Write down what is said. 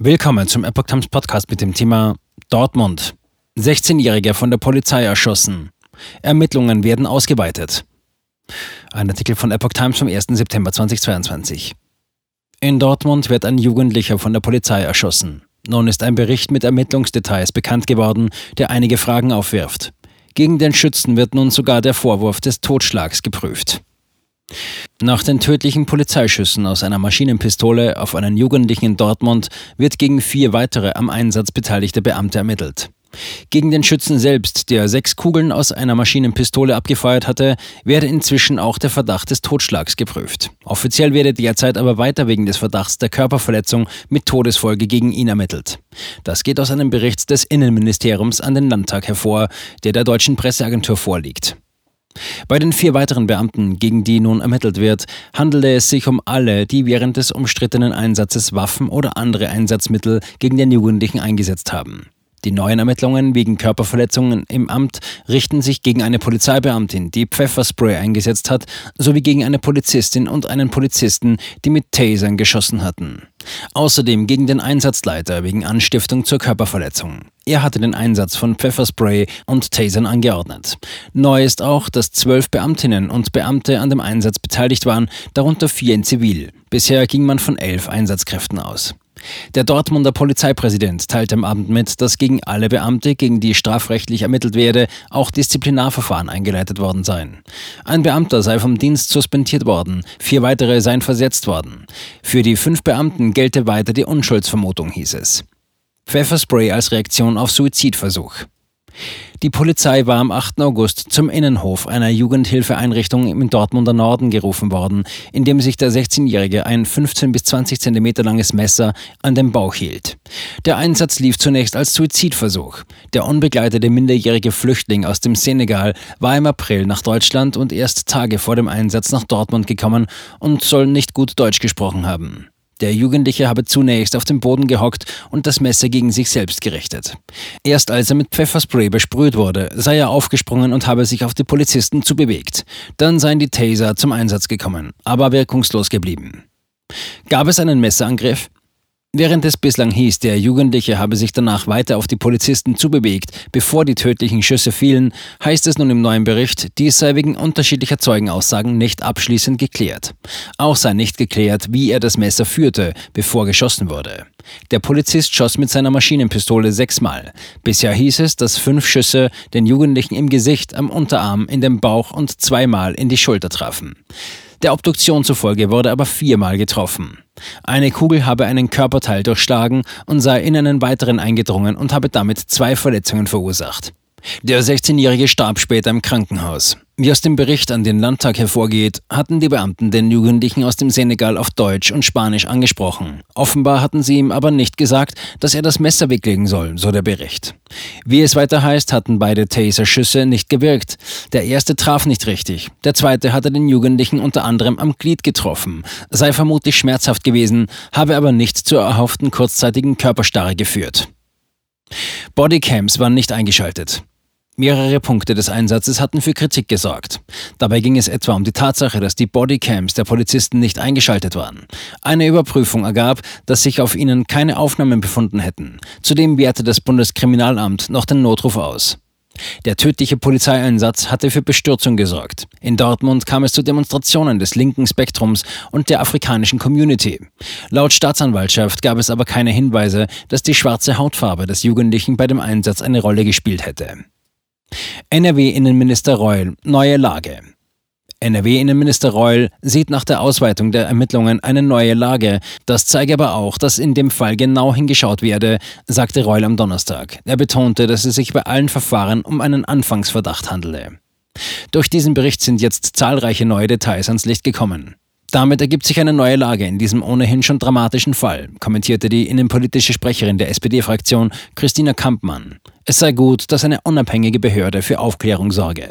Willkommen zum Epoch Times Podcast mit dem Thema Dortmund. 16-Jähriger von der Polizei erschossen. Ermittlungen werden ausgeweitet. Ein Artikel von Epoch Times vom 1. September 2022. In Dortmund wird ein Jugendlicher von der Polizei erschossen. Nun ist ein Bericht mit Ermittlungsdetails bekannt geworden, der einige Fragen aufwirft. Gegen den Schützen wird nun sogar der Vorwurf des Totschlags geprüft. Nach den tödlichen Polizeischüssen aus einer Maschinenpistole auf einen Jugendlichen in Dortmund wird gegen vier weitere am Einsatz beteiligte Beamte ermittelt. Gegen den Schützen selbst, der sechs Kugeln aus einer Maschinenpistole abgefeuert hatte, werde inzwischen auch der Verdacht des Totschlags geprüft. Offiziell werde derzeit aber weiter wegen des Verdachts der Körperverletzung mit Todesfolge gegen ihn ermittelt. Das geht aus einem Bericht des Innenministeriums an den Landtag hervor, der der deutschen Presseagentur vorliegt. Bei den vier weiteren Beamten, gegen die nun ermittelt wird, handelte es sich um alle, die während des umstrittenen Einsatzes Waffen oder andere Einsatzmittel gegen den Jugendlichen eingesetzt haben. Die neuen Ermittlungen wegen Körperverletzungen im Amt richten sich gegen eine Polizeibeamtin, die Pfefferspray eingesetzt hat, sowie gegen eine Polizistin und einen Polizisten, die mit Tasern geschossen hatten. Außerdem gegen den Einsatzleiter wegen Anstiftung zur Körperverletzung. Er hatte den Einsatz von Pfefferspray und Tasern angeordnet. Neu ist auch, dass zwölf Beamtinnen und Beamte an dem Einsatz beteiligt waren, darunter vier in Zivil. Bisher ging man von elf Einsatzkräften aus. Der Dortmunder Polizeipräsident teilte am Abend mit, dass gegen alle Beamte, gegen die strafrechtlich ermittelt werde, auch Disziplinarverfahren eingeleitet worden seien. Ein Beamter sei vom Dienst suspendiert worden, vier weitere seien versetzt worden. Für die fünf Beamten gelte weiter die Unschuldsvermutung, hieß es. Pfefferspray als Reaktion auf Suizidversuch. Die Polizei war am 8. August zum Innenhof einer Jugendhilfeeinrichtung im Dortmunder Norden gerufen worden, in dem sich der 16-Jährige ein 15 bis 20 Zentimeter langes Messer an den Bauch hielt. Der Einsatz lief zunächst als Suizidversuch. Der unbegleitete minderjährige Flüchtling aus dem Senegal war im April nach Deutschland und erst Tage vor dem Einsatz nach Dortmund gekommen und soll nicht gut Deutsch gesprochen haben. Der Jugendliche habe zunächst auf dem Boden gehockt und das Messer gegen sich selbst gerichtet. Erst als er mit Pfefferspray besprüht wurde, sei er aufgesprungen und habe sich auf die Polizisten zubewegt. Dann seien die Taser zum Einsatz gekommen, aber wirkungslos geblieben. Gab es einen Messerangriff? Während es bislang hieß, der Jugendliche habe sich danach weiter auf die Polizisten zubewegt, bevor die tödlichen Schüsse fielen, heißt es nun im neuen Bericht, dies sei wegen unterschiedlicher Zeugenaussagen nicht abschließend geklärt. Auch sei nicht geklärt, wie er das Messer führte, bevor geschossen wurde. Der Polizist schoss mit seiner Maschinenpistole sechsmal. Bisher hieß es, dass fünf Schüsse den Jugendlichen im Gesicht, am Unterarm, in den Bauch und zweimal in die Schulter trafen. Der Obduktion zufolge wurde aber viermal getroffen. Eine Kugel habe einen Körperteil durchschlagen und sei in einen weiteren eingedrungen und habe damit zwei Verletzungen verursacht. Der 16-Jährige starb später im Krankenhaus. Wie aus dem Bericht an den Landtag hervorgeht, hatten die Beamten den Jugendlichen aus dem Senegal auf Deutsch und Spanisch angesprochen. Offenbar hatten sie ihm aber nicht gesagt, dass er das Messer weglegen soll, so der Bericht. Wie es weiter heißt, hatten beide Taser-Schüsse nicht gewirkt. Der erste traf nicht richtig. Der zweite hatte den Jugendlichen unter anderem am Glied getroffen, sei vermutlich schmerzhaft gewesen, habe aber nicht zur erhofften kurzzeitigen Körperstarre geführt. Bodycams waren nicht eingeschaltet. Mehrere Punkte des Einsatzes hatten für Kritik gesorgt. Dabei ging es etwa um die Tatsache, dass die Bodycams der Polizisten nicht eingeschaltet waren. Eine Überprüfung ergab, dass sich auf ihnen keine Aufnahmen befunden hätten. Zudem wehrte das Bundeskriminalamt noch den Notruf aus. Der tödliche Polizeieinsatz hatte für Bestürzung gesorgt. In Dortmund kam es zu Demonstrationen des linken Spektrums und der afrikanischen Community. Laut Staatsanwaltschaft gab es aber keine Hinweise, dass die schwarze Hautfarbe des Jugendlichen bei dem Einsatz eine Rolle gespielt hätte. NRW-Innenminister Reul, neue Lage. NRW-Innenminister Reul sieht nach der Ausweitung der Ermittlungen eine neue Lage. Das zeige aber auch, dass in dem Fall genau hingeschaut werde, sagte Reul am Donnerstag. Er betonte, dass es sich bei allen Verfahren um einen Anfangsverdacht handele. Durch diesen Bericht sind jetzt zahlreiche neue Details ans Licht gekommen. Damit ergibt sich eine neue Lage in diesem ohnehin schon dramatischen Fall, kommentierte die innenpolitische Sprecherin der SPD-Fraktion Christina Kampmann. Es sei gut, dass eine unabhängige Behörde für Aufklärung sorge.